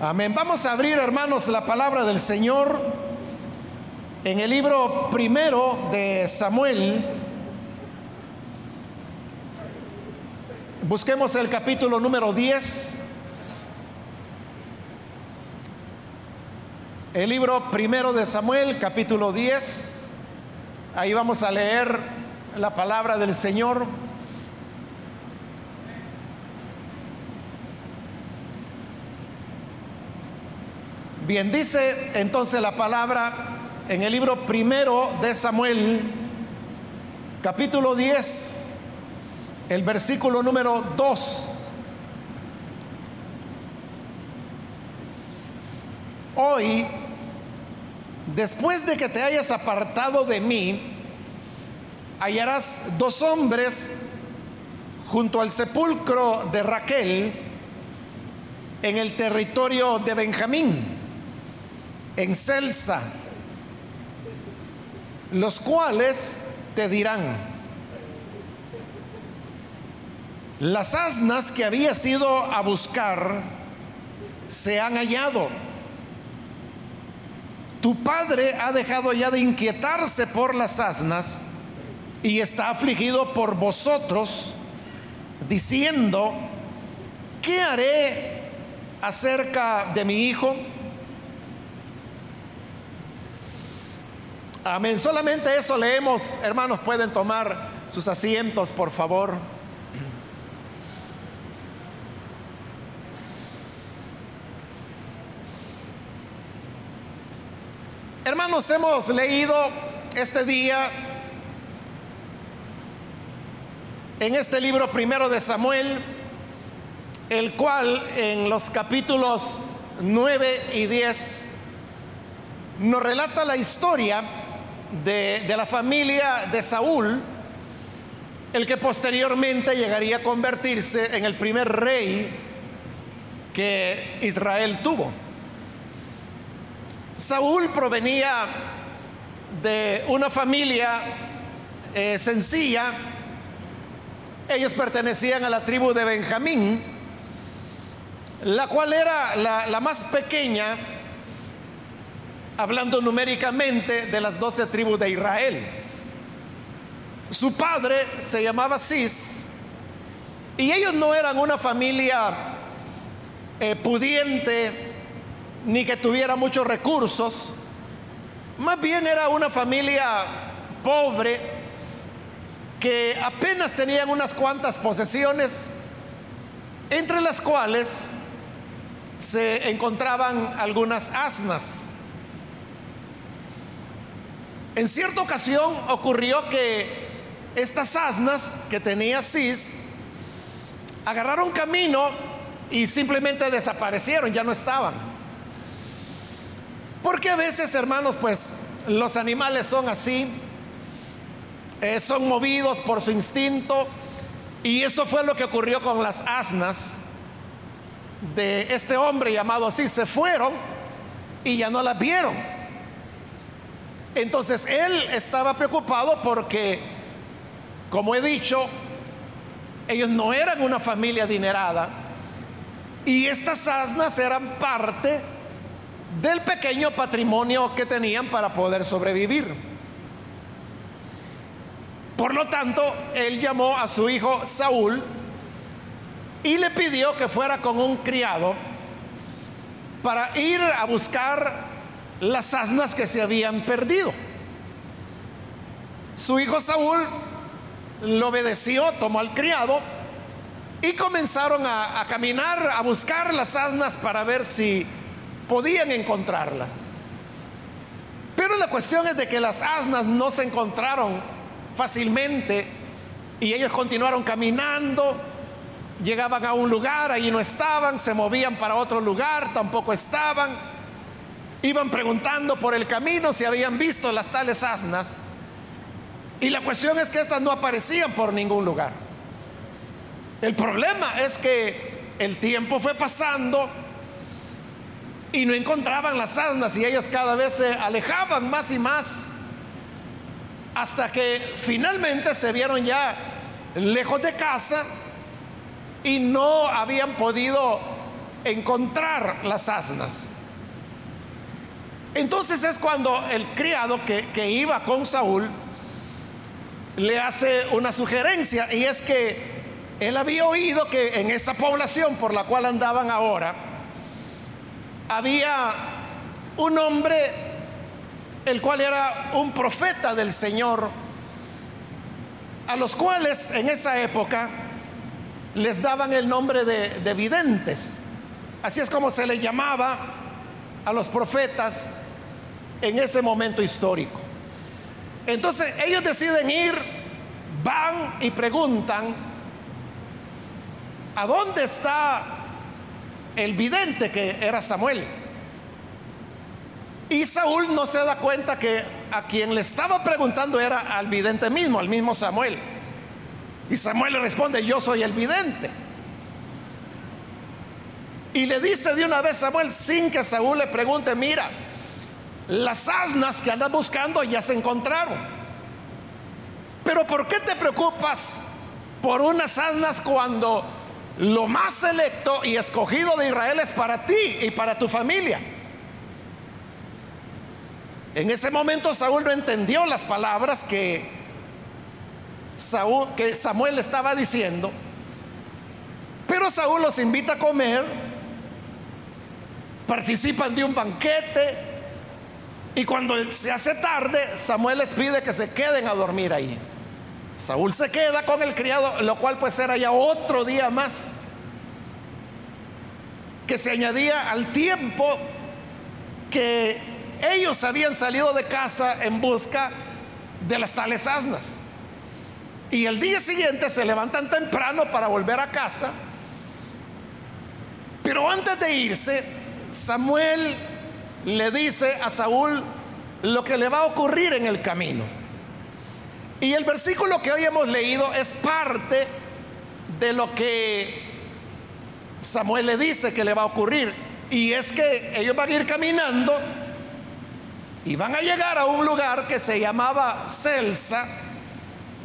Amén. Vamos a abrir, hermanos, la palabra del Señor en el libro primero de Samuel. Busquemos el capítulo número 10. El libro primero de Samuel, capítulo 10. Ahí vamos a leer la palabra del Señor. Bien, dice entonces la palabra en el libro primero de Samuel, capítulo 10, el versículo número 2. Hoy, después de que te hayas apartado de mí, hallarás dos hombres junto al sepulcro de Raquel en el territorio de Benjamín en Celsa, los cuales te dirán, las asnas que había ido a buscar se han hallado. Tu padre ha dejado ya de inquietarse por las asnas y está afligido por vosotros, diciendo, ¿qué haré acerca de mi hijo? Amén. Solamente eso leemos. Hermanos, pueden tomar sus asientos, por favor. Hermanos, hemos leído este día en este libro primero de Samuel, el cual en los capítulos 9 y 10 nos relata la historia de, la familia de Saúl, el que posteriormente llegaría a convertirse en el primer rey que Israel tuvo. Saúl provenía de una familia eh, sencilla, ellos pertenecían a la tribu de Benjamín, la cual era la más pequeña hablando numéricamente de las doce tribus de Israel. Su padre se llamaba Cis y ellos no eran una familia eh, pudiente ni que tuviera muchos recursos, más bien era una familia pobre que apenas tenían unas cuantas posesiones, entre las cuales se encontraban algunas asnas. En cierta ocasión ocurrió que estas asnas que tenía Cis agarraron camino y simplemente desaparecieron, ya no estaban. Porque a veces, hermanos, pues los animales son así, eh, son movidos por su instinto, y eso fue lo que ocurrió con las asnas de este hombre llamado así. Se fueron y ya no las vieron. Entonces él estaba preocupado porque, como he dicho, ellos no eran una familia adinerada y estas asnas eran parte del pequeño patrimonio que tenían para poder sobrevivir. Por lo tanto, él llamó a su hijo Saúl y le pidió que fuera con un criado para ir a buscar las asnas que se habían perdido. Su hijo Saúl lo obedeció, tomó al criado y comenzaron a, caminar, a buscar las asnas para ver si podían encontrarlas. Pero la cuestión es de que las asnas no se encontraron fácilmente y ellos continuaron caminando, llegaban a un lugar, ahí no estaban, se movían para otro lugar, tampoco estaban Iban preguntando por el camino si habían visto las tales asnas. Y la cuestión es que estas no aparecían por ningún lugar. El problema es que el tiempo fue pasando y no encontraban las asnas y ellas cada vez se alejaban más y más hasta que finalmente se vieron ya lejos de casa y no habían podido encontrar las asnas. Entonces es cuando el criado que, que iba con Saúl le hace una sugerencia y es que él había oído que en esa población por la cual andaban ahora había un hombre el cual era un profeta del Señor, a los cuales en esa época les daban el nombre de, de videntes. Así es como se le llamaba a los profetas en ese momento histórico. Entonces ellos deciden ir, van y preguntan, ¿a dónde está el vidente que era Samuel? Y Saúl no se da cuenta que a quien le estaba preguntando era al vidente mismo, al mismo Samuel. Y Samuel le responde, yo soy el vidente. Y le dice de una vez Samuel, sin que Saúl le pregunte, mira, las asnas que andas buscando ya se encontraron. Pero ¿por qué te preocupas por unas asnas cuando lo más selecto y escogido de Israel es para ti y para tu familia? En ese momento Saúl no entendió las palabras que, Saúl, que Samuel estaba diciendo, pero Saúl los invita a comer, participan de un banquete y cuando se hace tarde, Samuel les pide que se queden a dormir ahí. Saúl se queda con el criado, lo cual pues era ya otro día más que se añadía al tiempo que ellos habían salido de casa en busca de las tales asnas. Y el día siguiente se levantan temprano para volver a casa. Pero antes de irse, Samuel le dice a Saúl lo que le va a ocurrir en el camino. Y el versículo que hoy hemos leído es parte de lo que Samuel le dice que le va a ocurrir. Y es que ellos van a ir caminando y van a llegar a un lugar que se llamaba Celsa.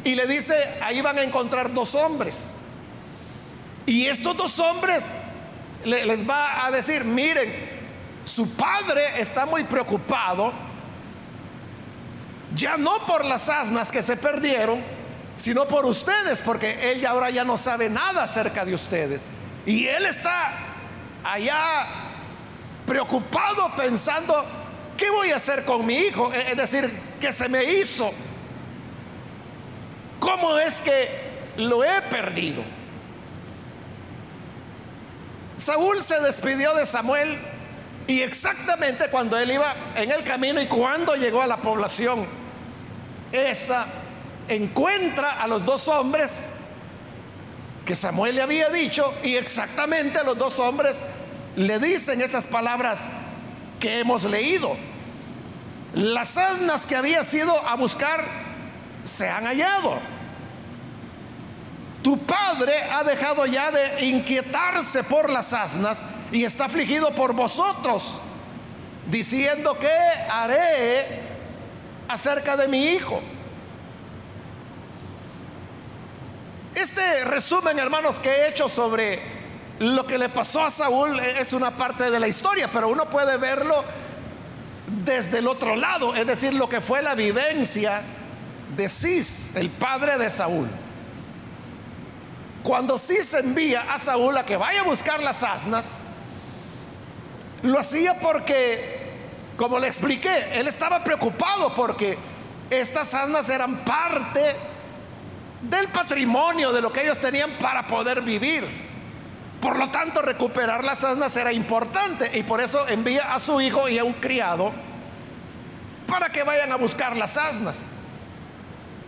Y le dice, ahí van a encontrar dos hombres. Y estos dos hombres les va a decir, miren, su padre está muy preocupado, ya no por las asnas que se perdieron, sino por ustedes, porque él ya ahora ya no sabe nada acerca de ustedes. Y él está allá preocupado pensando ¿qué voy a hacer con mi hijo? Es decir, que se me hizo. ¿Cómo es que lo he perdido? Saúl se despidió de Samuel y exactamente cuando él iba en el camino y cuando llegó a la población, esa encuentra a los dos hombres que Samuel le había dicho y exactamente los dos hombres le dicen esas palabras que hemos leído. Las asnas que había sido a buscar se han hallado. Tu padre ha dejado ya de inquietarse por las asnas y está afligido por vosotros, diciendo que haré acerca de mi hijo. Este resumen, hermanos, que he hecho sobre lo que le pasó a Saúl es una parte de la historia, pero uno puede verlo desde el otro lado, es decir, lo que fue la vivencia de Cis, el padre de Saúl. Cuando Cis envía a Saúl a que vaya a buscar las asnas, lo hacía porque, como le expliqué, él estaba preocupado porque estas asnas eran parte del patrimonio de lo que ellos tenían para poder vivir. Por lo tanto, recuperar las asnas era importante y por eso envía a su hijo y a un criado para que vayan a buscar las asnas.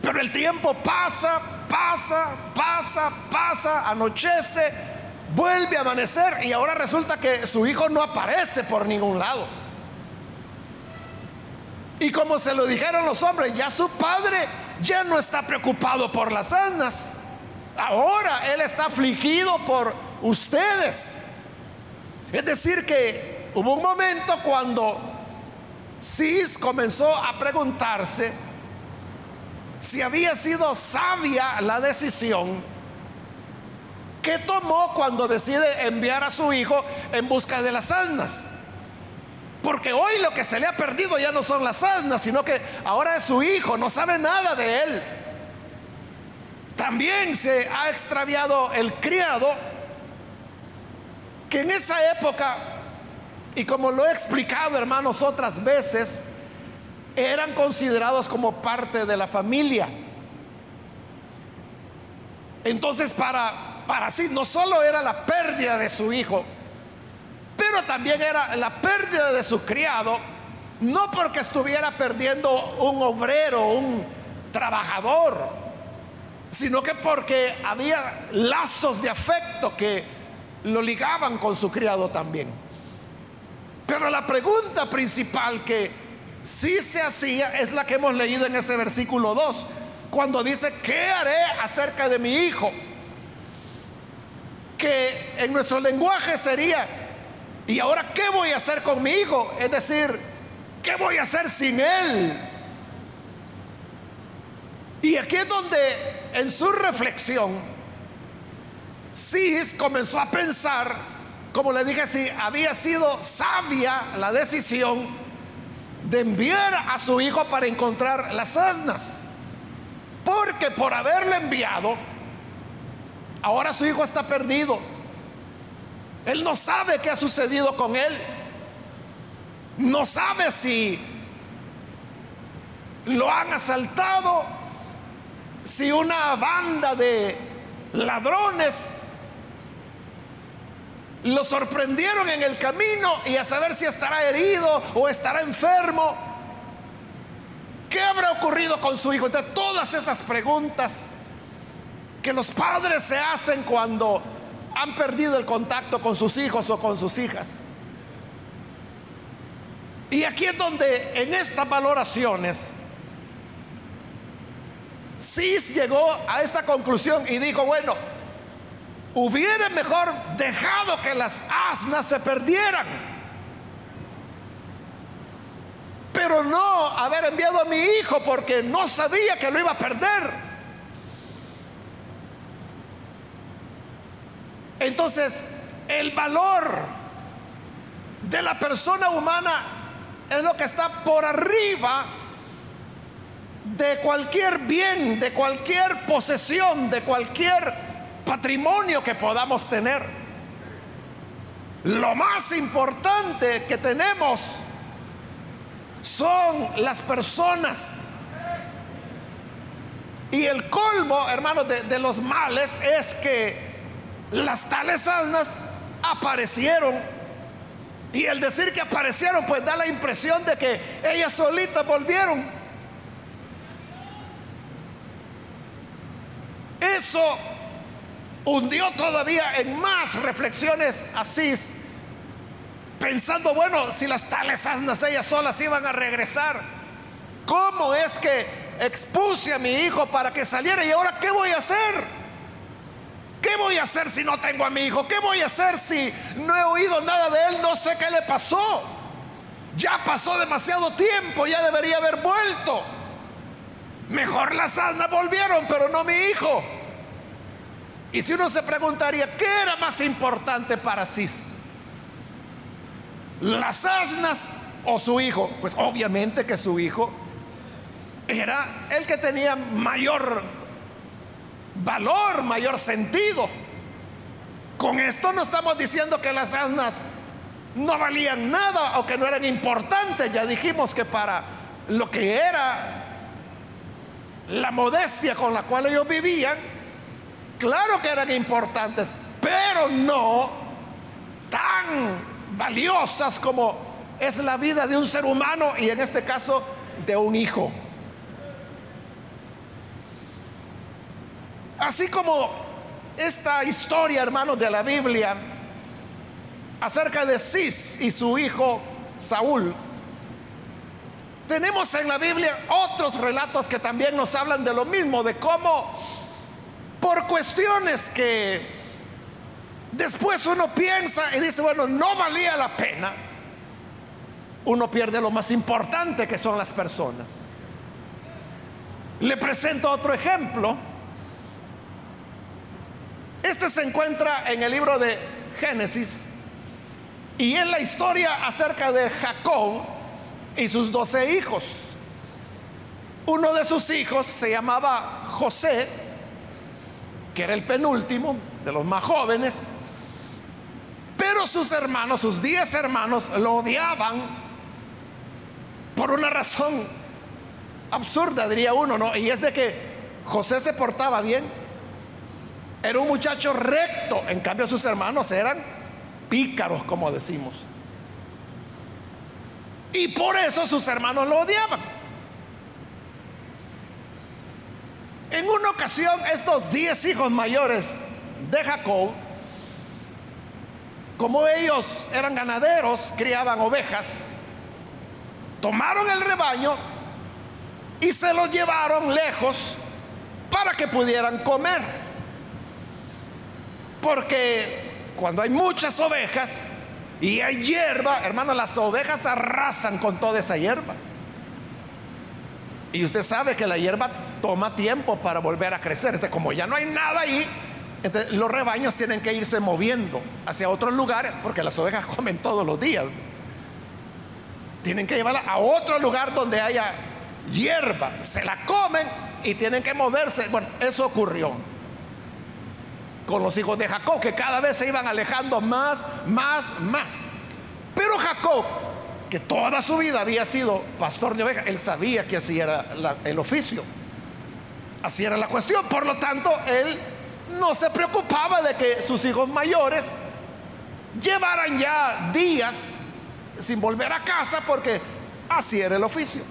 Pero el tiempo pasa, pasa, pasa, pasa, anochece, vuelve a amanecer y ahora resulta que su hijo no aparece por ningún lado. Y como se lo dijeron los hombres, ya su padre ya no está preocupado por las asnas. Ahora él está afligido por ustedes. Es decir, que hubo un momento cuando Cis comenzó a preguntarse si había sido sabia la decisión qué tomó cuando decide enviar a su hijo en busca de las asnas? Porque hoy lo que se le ha perdido ya no son las asnas, sino que ahora es su hijo, no sabe nada de él. También se ha extraviado el criado, que en esa época, y como lo he explicado hermanos otras veces, eran considerados como parte de la familia. Entonces para, para sí no solo era la pérdida de su hijo, pero también era la pérdida de su criado, no porque estuviera perdiendo un obrero, un trabajador, sino que porque había lazos de afecto que lo ligaban con su criado también. Pero la pregunta principal que sí se hacía es la que hemos leído en ese versículo 2, cuando dice, ¿qué haré acerca de mi hijo? Que en nuestro lenguaje sería, ¿Y ahora qué voy a hacer con mi hijo? Es decir, ¿qué voy a hacer sin él? Y aquí es donde en su reflexión, Cis comenzó a pensar, como le dije, si había sido sabia la decisión de enviar a su hijo para encontrar las asnas. Porque por haberle enviado, ahora su hijo está perdido. Él no sabe qué ha sucedido con él. No sabe si lo han asaltado, si una banda de ladrones lo sorprendieron en el camino y a saber si estará herido o estará enfermo. ¿Qué habrá ocurrido con su hijo? Entonces, todas esas preguntas que los padres se hacen cuando han perdido el contacto con sus hijos o con sus hijas. Y aquí es donde en estas valoraciones, Cis llegó a esta conclusión y dijo, bueno, hubiera mejor dejado que las asnas se perdieran, pero no haber enviado a mi hijo porque no sabía que lo iba a perder. Entonces, el valor de la persona humana es lo que está por arriba de cualquier bien, de cualquier posesión, de cualquier patrimonio que podamos tener. Lo más importante que tenemos son las personas. Y el colmo, hermanos, de, los males es que las tales asnas aparecieron. Y el decir que aparecieron, pues da la impresión de que ellas solitas volvieron. Eso hundió todavía en más reflexiones así, pensando, bueno, si las tales asnas ellas solas iban a regresar, ¿cómo es que expuse a mi hijo para que saliera y ahora qué voy a hacer? ¿Qué voy a hacer si no tengo a mi hijo? ¿Qué voy a hacer si no he oído nada de él? No sé qué le pasó. Ya pasó demasiado tiempo, ya debería haber vuelto. Mejor las asnas volvieron, pero no mi hijo. Y si uno se preguntaría, ¿qué era más importante para Cis? ¿Las asnas o su hijo? Pues obviamente que su hijo era el que tenía mayor valor, mayor sentido. Con esto no estamos diciendo que las asnas no valían nada o que no eran importantes. Ya dijimos que para lo que era la modestia con la cual ellos vivían, claro que eran importantes, pero no tan valiosas como es la vida de un ser humano y en este caso de un hijo. Así como esta historia, hermanos, de la Biblia acerca de Cis y su hijo Saúl, tenemos en la Biblia otros relatos que también nos hablan de lo mismo, de cómo por cuestiones que después uno piensa y dice, bueno, no valía la pena, uno pierde lo más importante que son las personas. Le presento otro ejemplo Este se encuentra en el libro de Génesis y es la historia acerca de Jacob y sus doce hijos. Uno de sus hijos se llamaba José, que era el penúltimo de los más jóvenes, pero sus hermanos, sus diez hermanos, lo odiaban por una razón absurda, diría uno, ¿no? Y es de que José se portaba bien, era un muchacho recto, en cambio sus hermanos eran pícaros, como decimos. Y por eso sus hermanos lo odiaban. En una ocasión, estos diez hijos mayores de Jacob, como ellos eran ganaderos, criaban ovejas, tomaron el rebaño y se lo llevaron lejos para que pudieran comer. Porque cuando hay muchas ovejas y hay hierba, hermano, las ovejas arrasan con toda esa hierba. Y usted sabe que la hierba toma tiempo para volver a crecer. Entonces, como ya no hay nada ahí, los rebaños tienen que irse moviendo hacia otros lugares porque las ovejas comen todos los días. Tienen que llevarla a otro lugar donde haya hierba. Se la comen y tienen que moverse. Bueno, eso ocurrió con los hijos de Jacob, que cada vez se iban alejando más, más, más. Pero Jacob, que toda su vida había sido pastor de ovejas, él sabía que así era el oficio. Así era la cuestión. Por lo tanto, él no se preocupaba de que sus hijos mayores llevaran ya días sin volver a casa porque así era el oficio.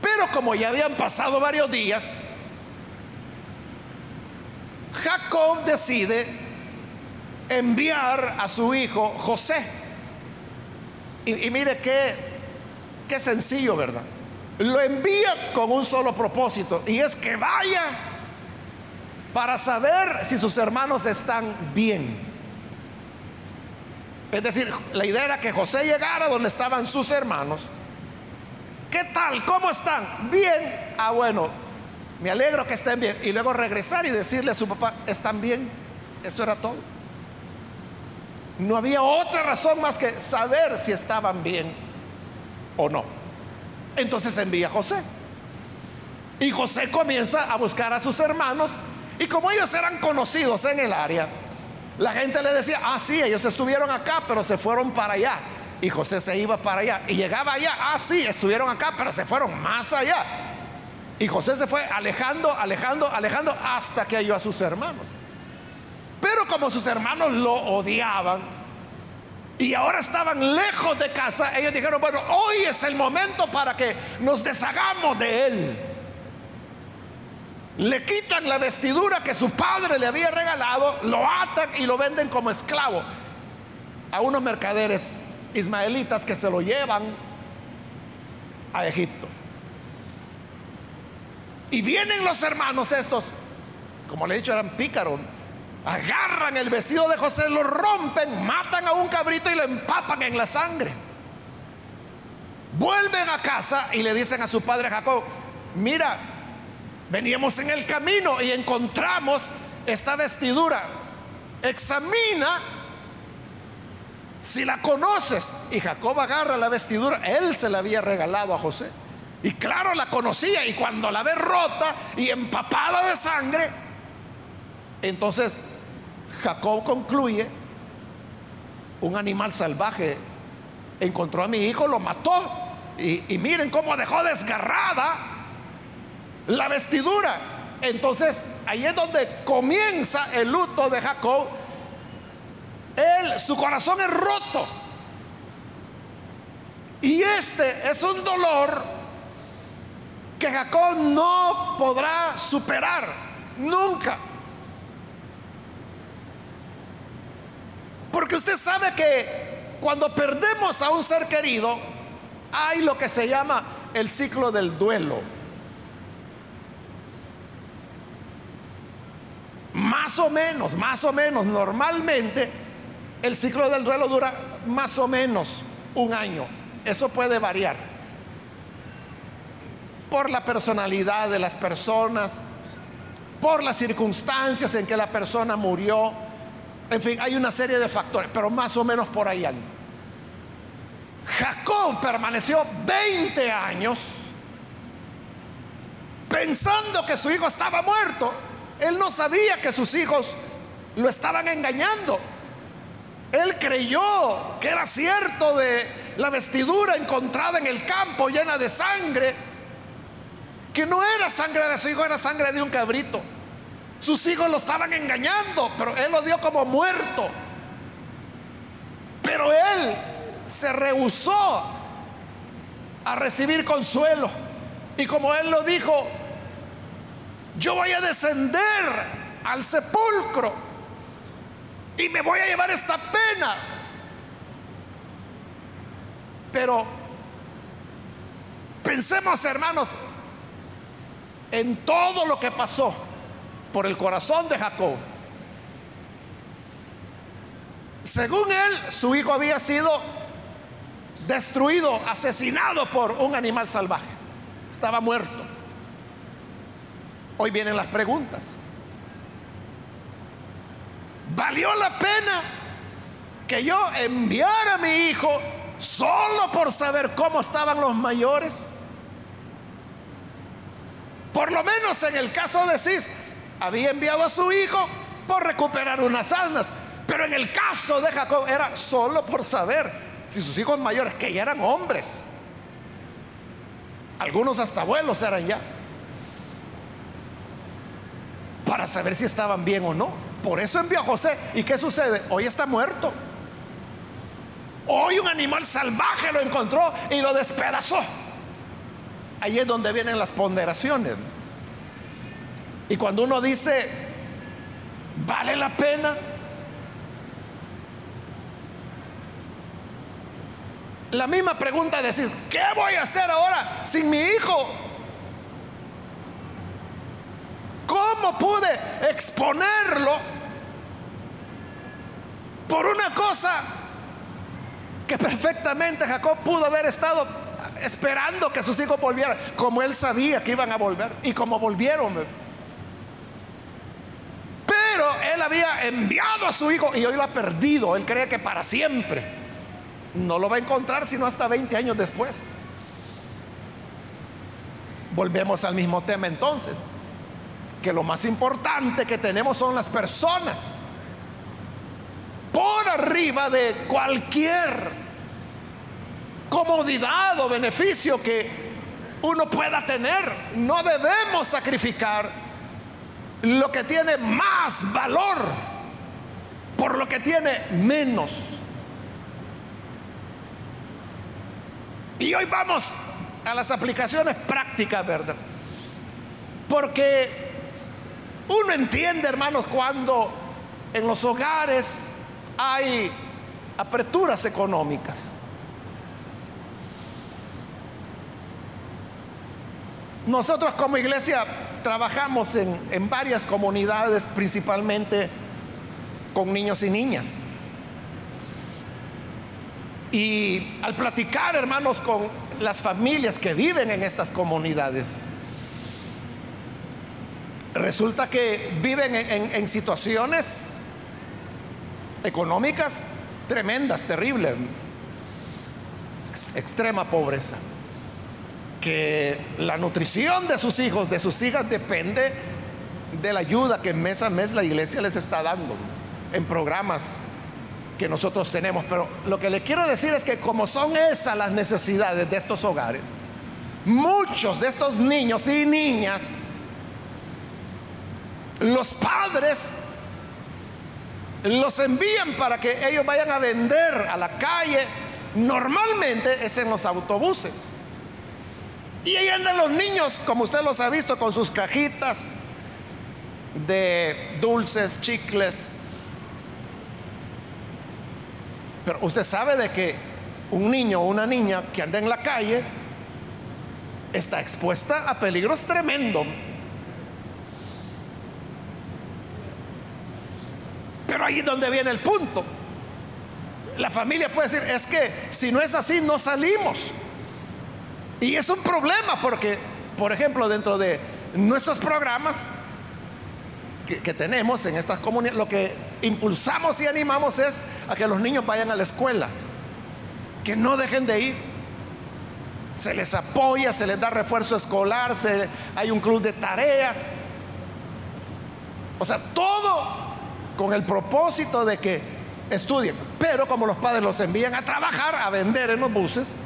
Pero como ya habían pasado varios días, Jacob decide enviar a su hijo José. Y, mire qué, qué sencillo, ¿verdad? Lo envía con un solo propósito y es que vaya para saber si sus hermanos están bien. Es decir, la idea era que José llegara donde estaban sus hermanos. ¿Qué tal? ¿Cómo están? Bien. Ah, bueno, me alegro que estén bien. Y luego regresar y decirle a su papá, están bien. Eso era todo. No había otra razón más que saber si estaban bien o no. Entonces envía a José. Y José comienza a buscar a sus hermanos. Y como ellos eran conocidos en el área, la gente le decía, ah, sí, ellos estuvieron acá, pero se fueron para allá. Y José se iba para allá. Y llegaba allá, ah, sí, estuvieron acá, pero se fueron más allá. Y José se fue alejando, alejando, alejando hasta que halló a sus hermanos. Pero como sus hermanos lo odiaban y ahora estaban lejos de casa, ellos dijeron, bueno, hoy es el momento para que nos deshagamos de él. Le quitan la vestidura que su padre le había regalado, lo atan y lo venden como esclavo a unos mercaderes ismaelitas que se lo llevan a Egipto. Y vienen los hermanos estos, como le he dicho, eran pícaros. Agarran el vestido de José, lo rompen, matan a un cabrito y lo empapan en la sangre. Vuelven a casa y le dicen a su padre Jacob, mira, veníamos en el camino y encontramos esta vestidura. Examina si la conoces. Y Jacob agarra la vestidura, él se la había regalado a José. Y claro, la conocía y cuando la ve rota y empapada de sangre, entonces Jacob concluye, un animal salvaje encontró a mi hijo, lo mató. Y, y miren cómo dejó desgarrada la vestidura. Entonces ahí es donde comienza el luto de Jacob. Él, su corazón es roto. Y este es un dolor que Jacob no podrá superar nunca. Porque usted sabe que cuando perdemos a un ser querido, hay lo que se llama el ciclo del duelo. Más o menos, más o menos, normalmente el ciclo del duelo dura más o menos un año. Eso puede variar por la personalidad de las personas, por las circunstancias en que la persona murió. En fin, hay una serie de factores, pero más o menos por ahí anda. Jacob permaneció 20 años pensando que su hijo estaba muerto. Él no sabía que sus hijos lo estaban engañando. Él creyó que era cierto de la vestidura encontrada en el campo llena de sangre, que no era sangre de su hijo, era sangre de un cabrito. Sus hijos lo estaban engañando, pero él lo dio como muerto. Pero él se rehusó a recibir consuelo. Y como él lo dijo, yo voy a descender al sepulcro y me voy a llevar esta pena. Pero pensemos, hermanos, en todo lo que pasó por el corazón de Jacob. Según él, su hijo había sido destruido, asesinado por un animal salvaje. Estaba muerto. Hoy vienen las preguntas. ¿Valió la pena que yo enviara a mi hijo solo por saber cómo estaban los mayores? Por lo menos en el caso de Cis, había enviado a su hijo por recuperar unas asnas. Pero en el caso de Jacob era solo por saber si sus hijos mayores, que ya eran hombres, algunos hasta abuelos eran ya, para saber si estaban bien o no. Por eso envió a José. ¿Y qué sucede? Hoy está muerto. Hoy un animal salvaje lo encontró y lo despedazó. Ahí es donde vienen las ponderaciones. Y cuando uno dice, ¿vale la pena? La misma pregunta decís, ¿qué voy a hacer ahora sin mi hijo? ¿Cómo pude exponerlo por una cosa que perfectamente Jacob pudo haber estado esperando que sus hijos volvieran, como él sabía que iban a volver y como volvieron? Él había enviado a su hijo y hoy lo ha perdido. Él cree que para siempre. No lo va a encontrar sino hasta 20 años después. Volvemos al mismo tema entonces que lo más importante que tenemos son las personas. Por arriba de cualquier comodidad o beneficio que uno pueda tener, no debemos sacrificar lo que tiene más valor por lo que tiene menos. Y hoy vamos a las aplicaciones prácticas, ¿verdad? Porque uno entiende, hermanos, cuando en los hogares hay aperturas económicas. Nosotros como iglesia trabajamos en, en, varias comunidades, principalmente con niños y niñas. Y al platicar, hermanos, con las familias que viven en estas comunidades, resulta que viven en, situaciones económicas tremendas, terribles, extrema pobreza, que la nutrición de sus hijos, de sus hijas, depende de la ayuda que mes a mes la iglesia les está dando en programas que nosotros tenemos. Pero lo que le quiero decir es que como son esas las necesidades de estos hogares, muchos de estos niños y niñas los padres los envían para que ellos vayan a vender a la calle. Normalmente es en los autobuses. Y ahí andan los niños, como usted los ha visto, con sus cajitas de dulces, chicles. Pero usted sabe de que un niño o una niña que anda en la calle está expuesta a peligros tremendos Pero ahí es donde viene el punto. La familia puede decir, es que si no es así, no salimos. Y es un problema porque, por ejemplo, dentro de nuestros programas, que, tenemos en estas comunidades, lo que impulsamos y animamos es a que los niños vayan a la escuela, que no dejen de ir. Se les apoya, se les da refuerzo escolar, hay un club de tareas. O sea, todo con el propósito de que estudien. Pero como los padres los envían a trabajar, a vender en los buses,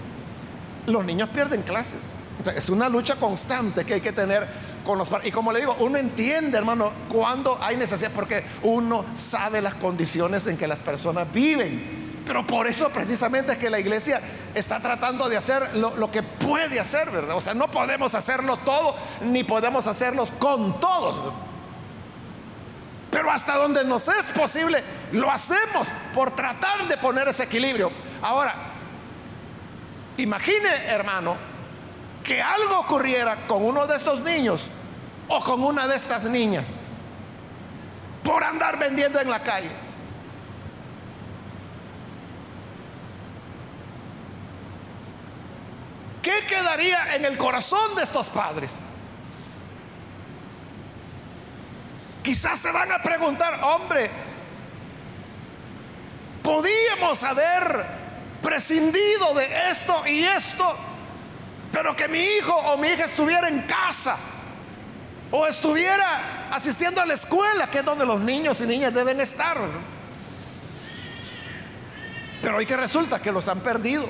los niños pierden clases. es una lucha constante que hay que tener con los padres. Y como le digo, uno entiende, hermano, cuando hay necesidad, porque uno sabe las condiciones en que las personas viven. Pero por eso precisamente es que la iglesia está tratando de hacer lo, que puede hacer, ¿verdad? O sea, no podemos hacerlo todo, ni podemos hacerlos con todos. Pero hasta donde nos es posible, lo hacemos por tratar de poner ese equilibrio. Ahora, imagine, hermano, que algo ocurriera con uno de estos niños o con una de estas niñas por andar vendiendo en la calle. ¿Qué quedaría en el corazón de estos padres? Quizás se van a preguntar, hombre, podíamos haber prescindido de esto y esto, pero que mi hijo o mi hija estuviera en casa o estuviera asistiendo a la escuela, que es donde los niños y niñas deben estar. Pero hoy que resulta que los han perdido.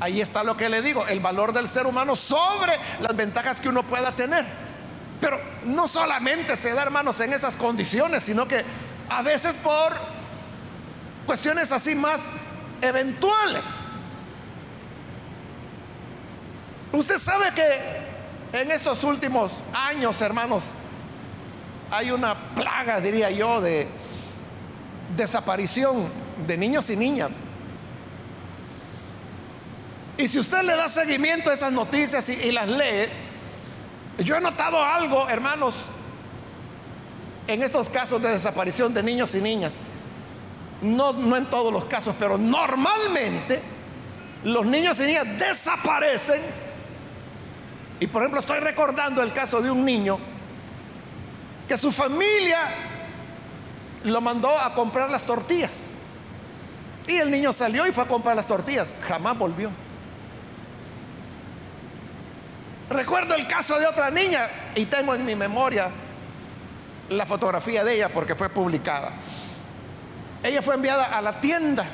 Ahí está lo que le digo, el valor del ser humano sobre las ventajas que uno pueda tener. Pero no solamente se da, hermanos, en esas condiciones, sino que a veces por cuestiones así más eventuales. Usted sabe que en estos últimos años, hermanos, hay una plaga, diría yo, de desaparición de niños y niñas. Y si usted le da seguimiento a esas noticias y, las lee, yo he notado algo, hermanos, en estos casos de desaparición de niños y niñas. No, no en todos los casos, pero normalmente los niños y niñas desaparecen. Y por ejemplo, estoy recordando el caso de un niño que su familia lo mandó a comprar las tortillas. Y el niño salió y fue a comprar las tortillas. Jamás volvió. Recuerdo el caso de otra niña y tengo en mi memoria la fotografía de ella porque fue publicada. Ella fue enviada a la tienda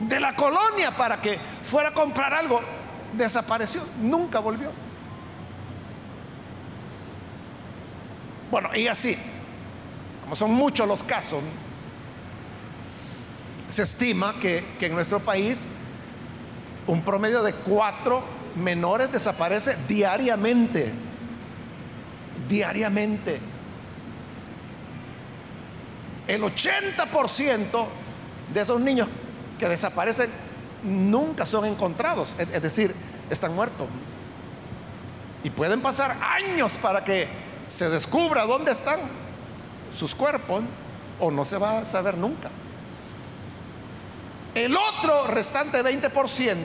de la colonia para que fuera a comprar algo. Desapareció, nunca volvió. Bueno, y así, como son muchos los casos, se estima que, que en nuestro país un promedio de cuatro menores desaparecen diariamente. Diariamente. El 80% de esos niños que desaparecen nunca son encontrados. Es, decir, están muertos. Y pueden pasar años para que se descubra dónde están sus cuerpos o no se va a saber nunca. El otro restante 20%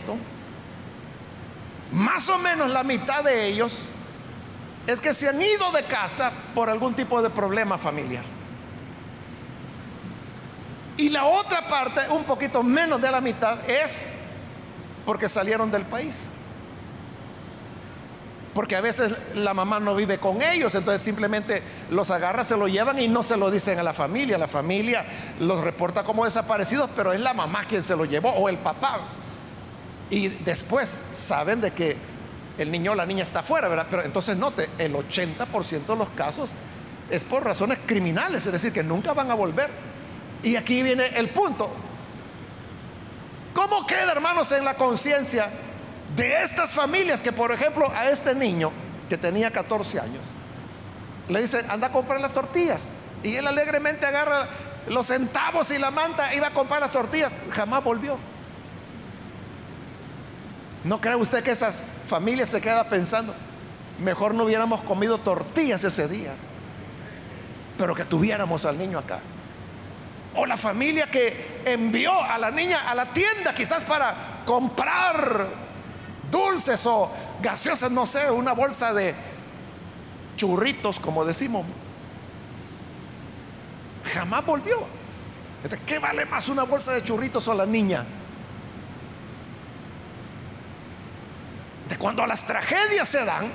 más o menos la mitad de ellos es que se han ido de casa por algún tipo de problema familiar. Y la otra parte, un poquito menos de la mitad, es porque salieron del país. Porque a veces la mamá no vive con ellos, entonces simplemente los agarra, se lo llevan y no se lo dicen a la familia. La familia los reporta como desaparecidos, pero es la mamá quien se lo llevó o el papá. Y después saben de que el niño o la niña está afuera, ¿verdad? Pero entonces note, el 80% de los casos es por razones criminales, es decir, que nunca van a volver. Y aquí viene el punto. ¿Cómo queda, hermanos, en la conciencia de estas familias que, por ejemplo, a este niño que tenía 14 años, le dice, anda a comprar las tortillas? Y él alegremente agarra los centavos y la manta, iba a comprar las tortillas, jamás volvió. ¿No cree usted que esas familias se quedan pensando, mejor no hubiéramos comido tortillas ese día, pero que tuviéramos al niño acá? O la familia que envió a la niña a la tienda quizás para comprar dulces o gaseosas, no sé, una bolsa de churritos, como decimos. Jamás volvió. ¿Qué vale más una bolsa de churritos o la niña? De cuando las tragedias se dan,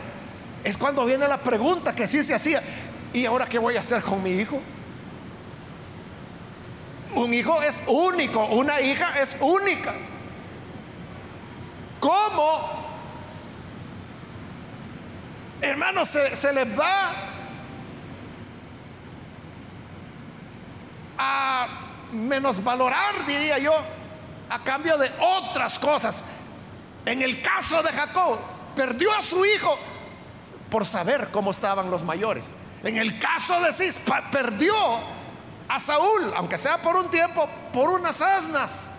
es cuando viene la pregunta que sí se hacía. ¿Y ahora qué voy a hacer con mi hijo? Un hijo es único, una hija es única. ¿Cómo? Hermanos, se, se les va a menosvalorar, diría yo, a cambio de otras cosas. En el caso de Jacob, perdió a su hijo por saber cómo estaban los mayores. En el caso de Cis, perdió a Saúl, aunque sea por un tiempo, por unas asnas.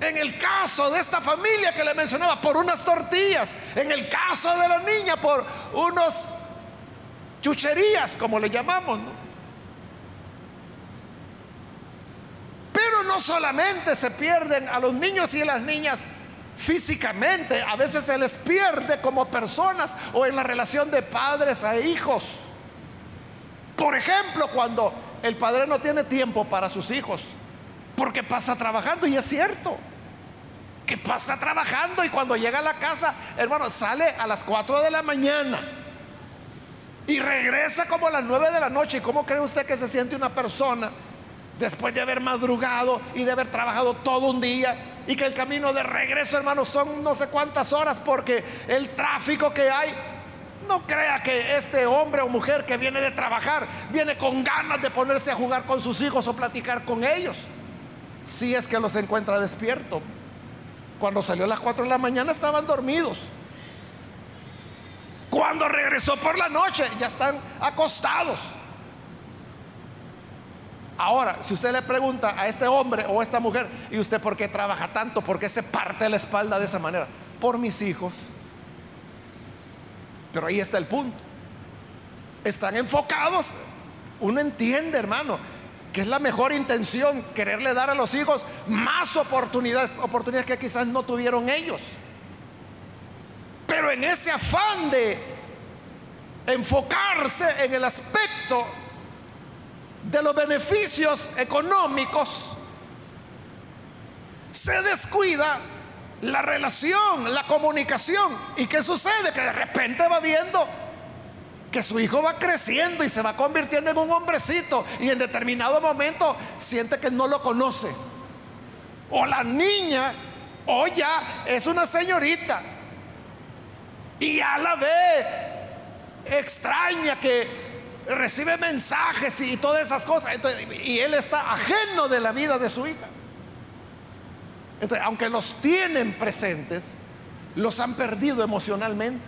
En el caso de esta familia que le mencionaba, por unas tortillas. En el caso de la niña, por unos chucherías, como le llamamos. Pero no solamente se pierden a los niños y a las niñas físicamente, a veces se les pierde como personas o en la relación de padres a hijos. Por ejemplo, cuando el padre no tiene tiempo para sus hijos, porque pasa trabajando y es cierto que pasa trabajando y cuando llega a la casa, hermano, sale a las 4 de la mañana y regresa como a las 9 de la noche. ¿Y cómo cree usted que se siente una persona después de haber madrugado y de haber trabajado todo un día y que el camino de regreso, hermano, son no sé cuántas horas porque el tráfico que hay no crea que este hombre o mujer que viene de trabajar viene con ganas de ponerse a jugar con sus hijos o platicar con ellos. Si es que los encuentra despierto. Cuando salió a las 4 de la mañana estaban dormidos. Cuando regresó por la noche ya están acostados. Ahora, si usted le pregunta a este hombre o a esta mujer, ¿y usted por qué trabaja tanto? ¿Por qué se parte la espalda de esa manera? Por mis hijos. Pero ahí está el punto. Están enfocados. Uno entiende, hermano, que es la mejor intención quererle dar a los hijos más oportunidades, oportunidades que quizás no tuvieron ellos. Pero en ese afán de enfocarse en el aspecto de los beneficios económicos, se descuida la relación, la comunicación. ¿Y qué sucede? Que de repente va viendo que su hijo va creciendo y se va convirtiendo en un hombrecito y en determinado momento siente que no lo conoce. O la niña, o ya es una señorita y ya la ve extraña que recibe mensajes y todas esas cosas. y él está ajeno de la vida de su hija. Entonces, aunque los tienen presentes, los han perdido emocionalmente.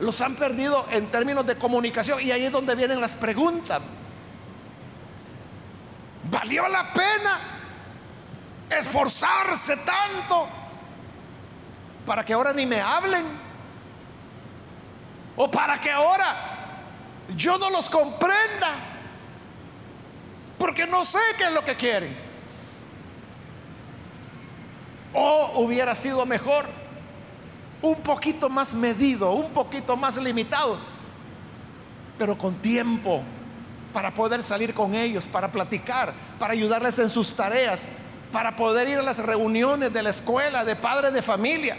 Los han perdido en términos de comunicación. Y ahí es donde vienen las preguntas. ¿Valió la pena esforzarse tanto para que ahora ni me hablen? ¿O para que ahora yo no los comprenda? Porque no sé qué es lo que quieren. O hubiera sido mejor un poquito más medido, un poquito más limitado, pero con tiempo para poder salir con ellos, para platicar, para ayudarles en sus tareas, para poder ir a las reuniones de la escuela, de padres de familia,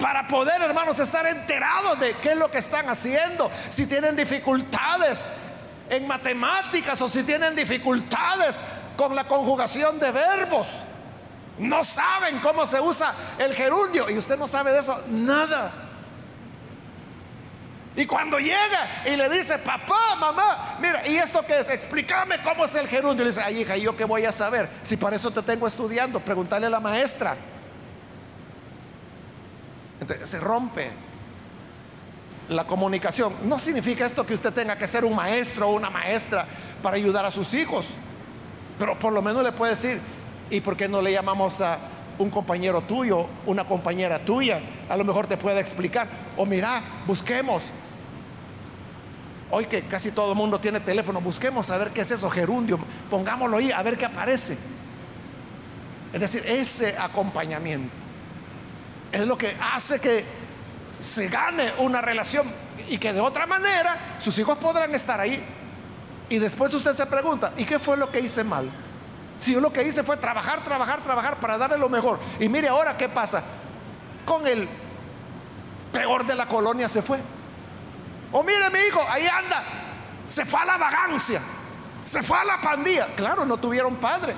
para poder, hermanos, estar enterados de qué es lo que están haciendo, si tienen dificultades en matemáticas o si tienen dificultades con la conjugación de verbos. No saben cómo se usa el gerundio. Y usted no sabe de eso nada. Y cuando llega y le dice, papá, mamá, mira, ¿y esto qué es? Explícame cómo es el gerundio. Le dice, ay hija, ¿y yo qué voy a saber? Si para eso te tengo estudiando, pregúntale a la maestra. Entonces se rompe la comunicación. No significa esto que usted tenga que ser un maestro o una maestra para ayudar a sus hijos. Pero por lo menos le puede decir, ¿Y por qué no le llamamos a un compañero tuyo, una compañera tuya? A lo mejor te puede explicar. O mira, busquemos. Hoy que casi todo el mundo tiene teléfono, busquemos a ver qué es eso, gerundio. Pongámoslo ahí, a ver qué aparece. Es decir, ese acompañamiento es lo que hace que se gane una relación y que de otra manera sus hijos podrán estar ahí. Y después usted se pregunta, ¿y qué fue lo que hice mal? Si yo lo que hice fue trabajar, trabajar, trabajar para darle lo mejor. Y mire ahora qué pasa. Con el peor de la colonia se fue. O mire mi hijo, ahí anda. Se fue a la vagancia. Se fue a la pandilla. Claro, no tuvieron padre.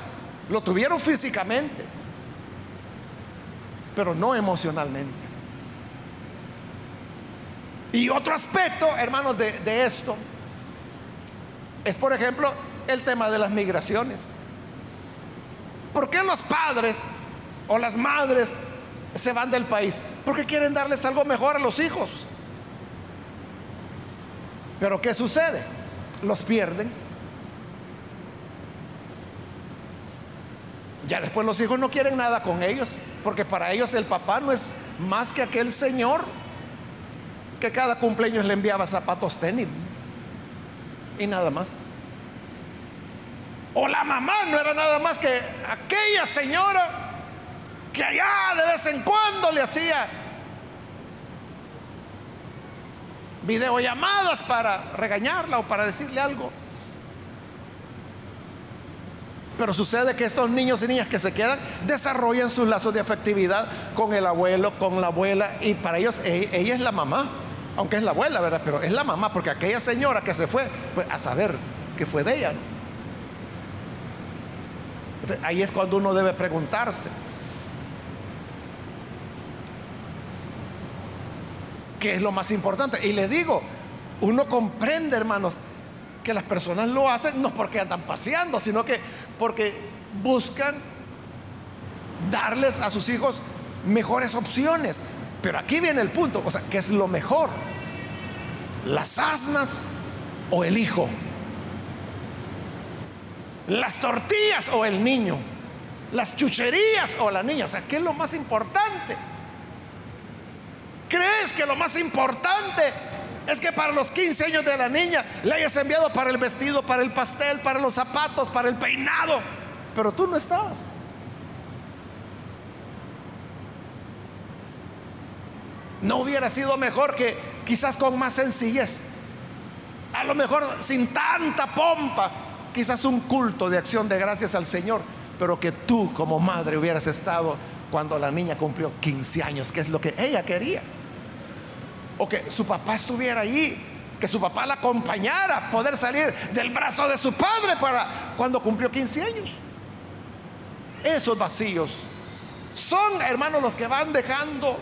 Lo tuvieron físicamente. Pero no emocionalmente. Y otro aspecto, hermanos, de, de esto es, por ejemplo, el tema de las migraciones. ¿Por qué los padres o las madres se van del país? Porque quieren darles algo mejor a los hijos. Pero ¿qué sucede? Los pierden. Ya después los hijos no quieren nada con ellos, porque para ellos el papá no es más que aquel señor que cada cumpleaños le enviaba zapatos tenis y nada más. O la mamá no era nada más que aquella señora que allá de vez en cuando le hacía videollamadas para regañarla o para decirle algo. Pero sucede que estos niños y niñas que se quedan desarrollan sus lazos de afectividad con el abuelo, con la abuela, y para ellos e-, ella es la mamá, aunque es la abuela, ¿verdad? Pero es la mamá, porque aquella señora que se fue, pues a saber qué fue de ella. ¿no? Ahí es cuando uno debe preguntarse. ¿Qué es lo más importante? Y le digo, uno comprende, hermanos, que las personas lo hacen no porque andan paseando, sino que porque buscan darles a sus hijos mejores opciones. Pero aquí viene el punto, o sea, ¿qué es lo mejor? ¿Las asnas o el hijo? Las tortillas o el niño, las chucherías o la niña. O sea, ¿qué es lo más importante? ¿Crees que lo más importante es que para los 15 años de la niña le hayas enviado para el vestido, para el pastel, para los zapatos, para el peinado? Pero tú no estabas. No hubiera sido mejor que quizás con más sencillez, a lo mejor sin tanta pompa, quizás un culto de acción de gracias al Señor, pero que tú como madre hubieras estado cuando la niña cumplió 15 años, que es lo que ella quería. O que su papá estuviera ahí, que su papá la acompañara, poder salir del brazo de su padre para cuando cumplió 15 años. Esos vacíos son, hermanos, los que van dejando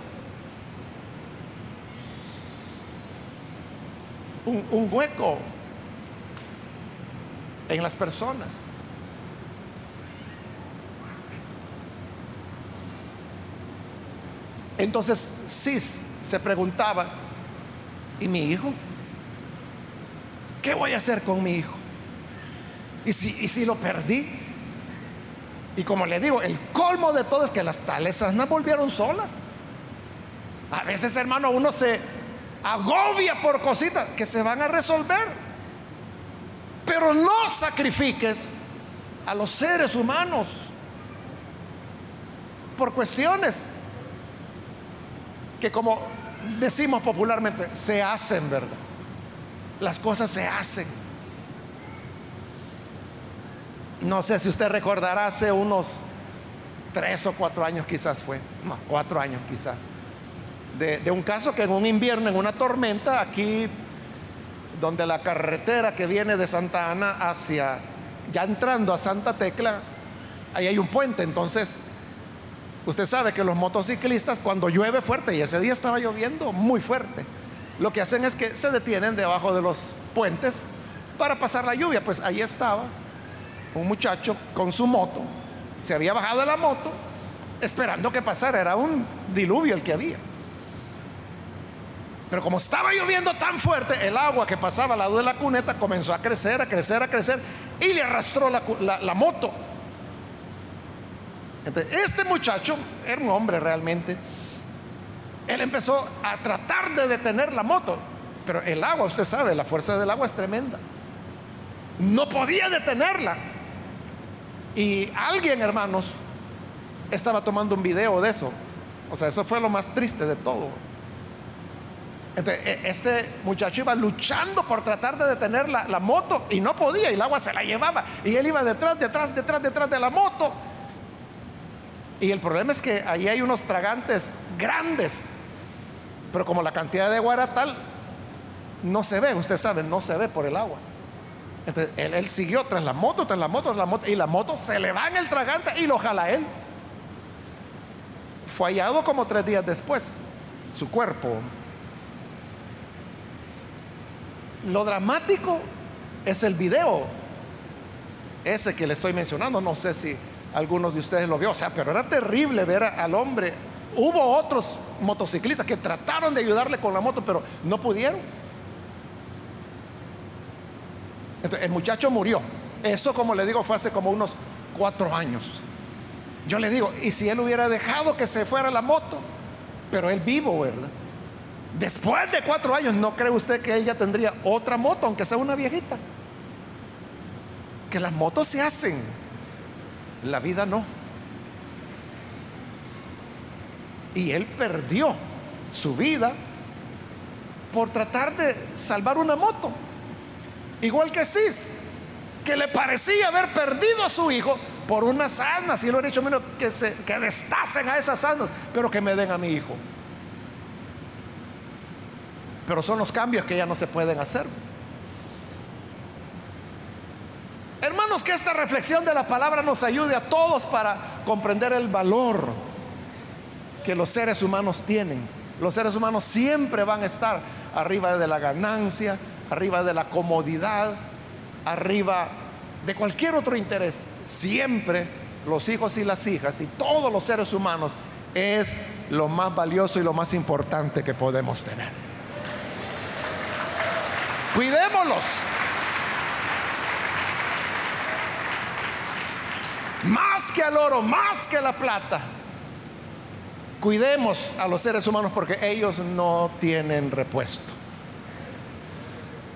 un, un hueco en las personas. Entonces Cis se preguntaba, ¿y mi hijo? ¿Qué voy a hacer con mi hijo? ¿Y si, y si lo perdí? Y como le digo, el colmo de todo es que las tales asnas volvieron solas. A veces, hermano, uno se agobia por cositas que se van a resolver. Pero no sacrifiques a los seres humanos por cuestiones que como decimos popularmente, se hacen, ¿verdad? Las cosas se hacen. No sé si usted recordará hace unos tres o cuatro años quizás fue, más cuatro años quizás, de, un caso que en un invierno, en una tormenta, aquí donde la carretera que viene de Santa Ana hacia, ya entrando a Santa Tecla, ahí hay un puente. Entonces, usted sabe que los motociclistas cuando llueve fuerte, y ese día estaba lloviendo muy fuerte, lo que hacen es que se detienen debajo de los puentes para pasar la lluvia. Pues ahí estaba un muchacho con su moto, se había bajado de la moto esperando que pasara, era un diluvio el que había. Pero como estaba lloviendo tan fuerte, el agua que pasaba al lado de la cuneta comenzó a crecer, a crecer, a crecer y le arrastró la, moto. Este muchacho era un hombre realmente. Él empezó a tratar de detener la moto, pero el agua, usted sabe, la fuerza del agua es tremenda. No podía detenerla. Y alguien, hermanos, estaba tomando un video de eso. O sea, eso fue lo más triste de todo e, este muchacho iba luchando por tratar de detener la, moto y no podía, y el agua se la llevaba. Y él iba detrás, detrás, detrás, detrás de la moto. Y el problema es que ahí hay unos tragantes grandes, pero como la cantidad de agua era tal, no se ve, usted sabe, no se ve por el agua. Entonces él, siguió tras la moto, tras la moto, tras la moto, y la moto se le va en el tragante y lo jala él. Fue hallado como tres días después, su cuerpo. Lo dramático es el video, ese que le estoy mencionando, no sé si algunos de ustedes lo vio, o sea, pero era terrible ver al hombre. Hubo otros motociclistas que trataron de ayudarle con la moto, pero no pudieron. El muchacho murió. Eso, como le digo, fue hace como unos cuatro años. Yo le digo, ¿y si él hubiera dejado que se fuera la moto? Pero él vivo, ¿verdad? Después de cuatro años, ¿no cree usted que él ya tendría otra moto, aunque sea una viejita? Que las motos se hacen, la vida no. Y él perdió su vida por tratar de salvar una moto. Igual que Cis, que le parecía haber perdido a su hijo por unas asnas, y lo he dicho menos que, se, que destacen a esas asnas, pero que me den a mi hijo. Pero son los cambios que ya no se pueden hacer. Hermanos, que esta reflexión de la palabra nos ayude a todos para comprender el valor que los seres humanos tienen. Los seres humanos siempre van a estar arriba de la ganancia, arriba de la comodidad, arriba de cualquier otro interés. Siempre los hijos y las hijas y todos los seres humanos es lo más valioso y lo más importante que podemos tener. Cuidémoslos. Más que al oro, más que la plata. Cuidemos a los seres humanos porque ellos no tienen repuesto.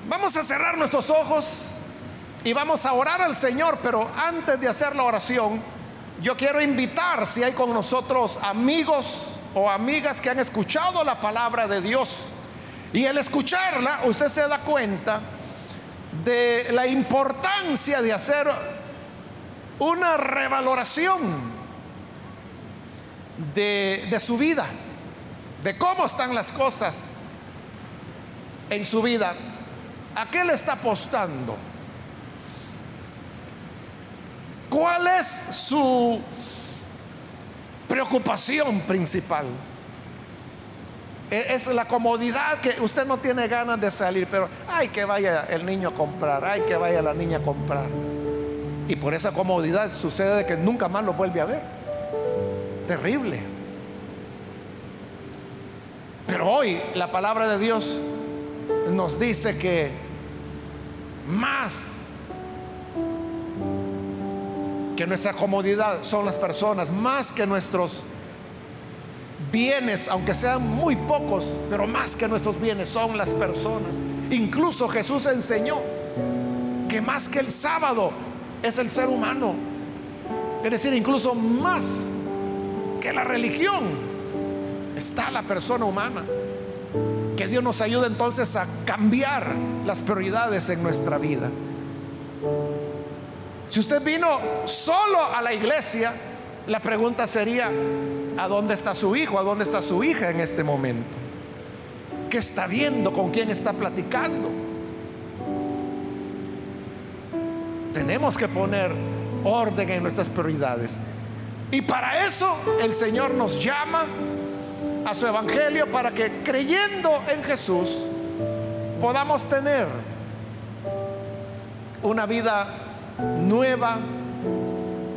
Vamos a cerrar nuestros ojos y vamos a orar al Señor, pero antes de hacer la oración, yo quiero invitar si hay con nosotros amigos o amigas que han escuchado la palabra de Dios. Y al escucharla, usted se da cuenta de la importancia de hacer una revaloración de, de su vida, de cómo están las cosas en su vida. ¿A qué le está apostando? ¿Cuál es su preocupación principal? E-, es la comodidad que usted no tiene ganas de salir, pero hay que vaya el niño a comprar, hay que vaya la niña a comprar. Y por esa comodidad sucede que nunca más lo vuelve a ver. Terrible. Pero hoy la palabra de Dios nos dice que más que nuestra comodidad son las personas, más que nuestros bienes, aunque sean muy pocos, pero más que nuestros bienes son las personas. Incluso Jesús enseñó que más que el sábado es el ser humano. Es decir, incluso más que la religión está la persona humana. Que Dios nos ayude entonces a cambiar las prioridades en nuestra vida. Si usted vino solo a la iglesia, la pregunta sería, ¿a dónde está su hijo? ¿A dónde está su hija en este momento? ¿Qué está viendo? ¿Con quién está platicando? Tenemos que poner orden en nuestras prioridades. Y para eso el Señor nos llama a su evangelio para que creyendo en Jesús podamos tener una vida nueva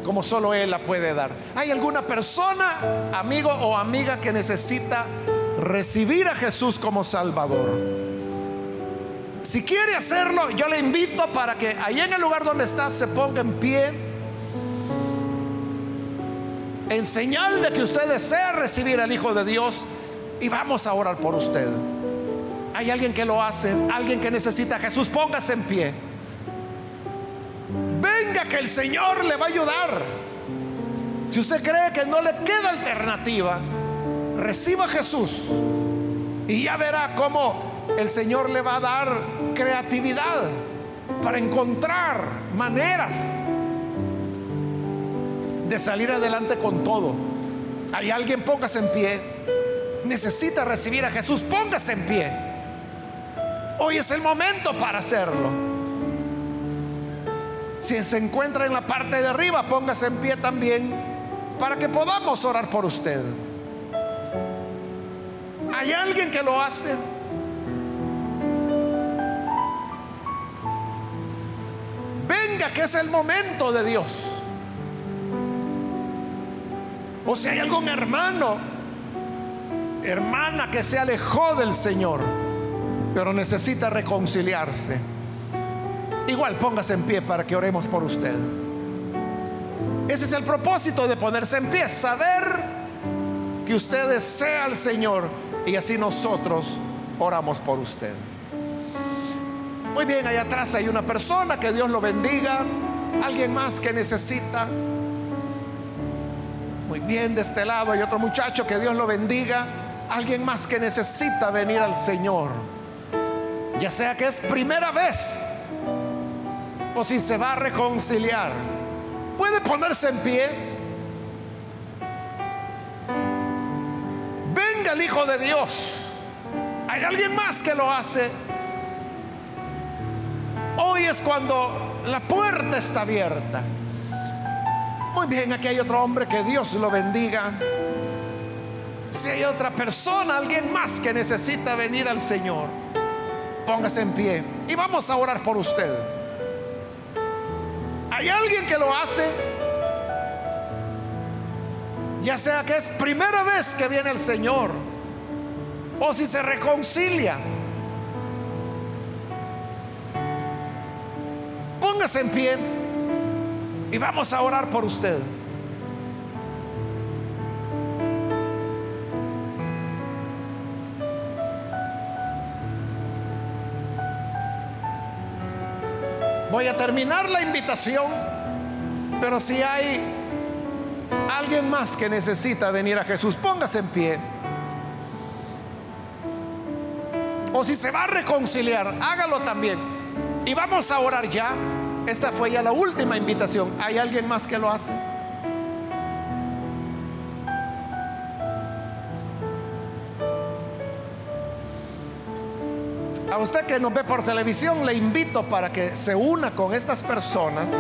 como solo Él la puede dar. ¿Hay alguna persona, amigo o amiga que necesita recibir a Jesús como Salvador? Si quiere hacerlo, yo le invito para que ahí en el lugar donde está se ponga en pie en señal de que usted desea recibir al Hijo de Dios y vamos a orar por usted. Hay alguien que lo hace, alguien que necesita a Jesús, póngase en pie. Venga que el Señor le va a ayudar. Si usted cree que no le queda alternativa, reciba a Jesús Y ya verá cómo el Señor le va a dar creatividad para encontrar maneras de salir adelante con todo. Hay alguien, póngase en pie. Necesita recibir a Jesús, póngase en pie. Hoy es el momento para hacerlo. Si se encuentra en la parte de arriba, póngase en pie también para que podamos orar por usted. ¿Hay alguien que lo hace? Venga, que es el momento de Dios. O si hay algún hermano, hermana que se alejó del Señor, pero necesita reconciliarse. Igual póngase en pie para que oremos por usted. Ese es el propósito de ponerse en pie, saber que usted desea al Señor y así nosotros oramos por usted. Muy bien, allá atrás hay una persona, que Dios lo bendiga, alguien más que necesita. Muy bien, de este lado hay otro muchacho, que Dios lo bendiga, alguien más que necesita venir al Señor. Ya sea que es primera vez si se va a reconciliar. Puede ponerse en pie. el Hijo de Dios. Hay alguien más que lo hace. Hoy es cuando la puerta está abierta. Muy bien, aquí hay otro hombre, que Dios lo bendiga. Si hay otra persona, alguien más que necesita venir al Señor, póngase en pie y vamos a orar por usted. ¿Hay alguien que lo hace? ya sea que es primera vez que viene el Señor o si se reconcilia. Póngase en pie y vamos a orar por usted. Voy a terminar la invitación, pero si hay Alguien más que necesita venir a Jesús, póngase en pie. O si se va a reconciliar, hágalo también. Y vamos a orar ya. Esta fue ya la última invitación. ¿Hay alguien más que lo hace? A usted que nos ve por televisión, le invito para que se una con estas personas,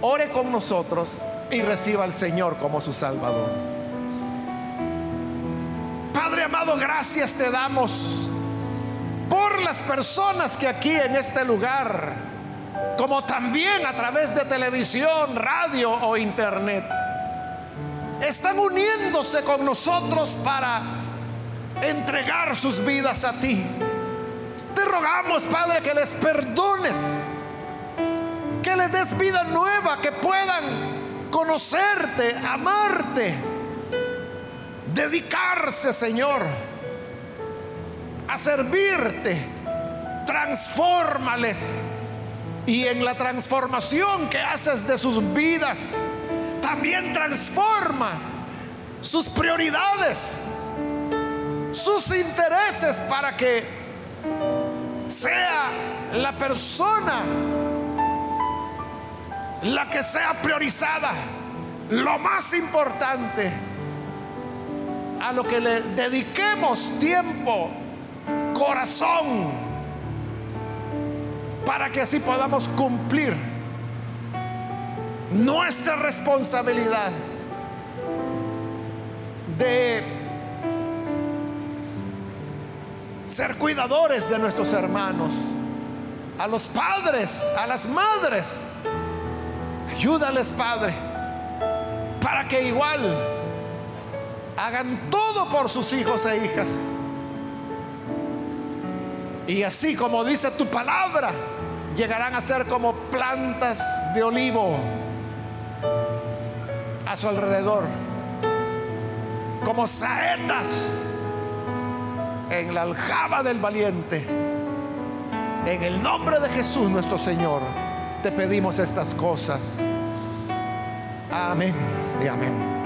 ore con nosotros y reciba al Señor como su Salvador. Padre amado, gracias te damos por las personas que aquí en este lugar, como también a través de televisión, radio o internet, están uniéndose con nosotros para entregar sus vidas a ti. Rogamos, Padre, que les perdones, que les des vida nueva, que puedan conocerte, amarte, dedicarse, Señor, a servirte. Transfórmales. Y en la transformación que haces de sus vidas, también transforma sus prioridades, sus intereses para que sea la persona la que sea priorizada, lo más importante, a lo que le dediquemos tiempo, corazón, para que así podamos cumplir nuestra responsabilidad de ser cuidadores de nuestros hermanos, a los padres, a las madres, Ayúdales, Padre, para que igual hagan todo por sus hijos e hijas. Y así como dice tu palabra, llegarán a ser como plantas de olivo a su alrededor, como saetas en la aljaba del valiente. En el nombre de Jesús nuestro Señor te pedimos estas cosas. Amén y amén.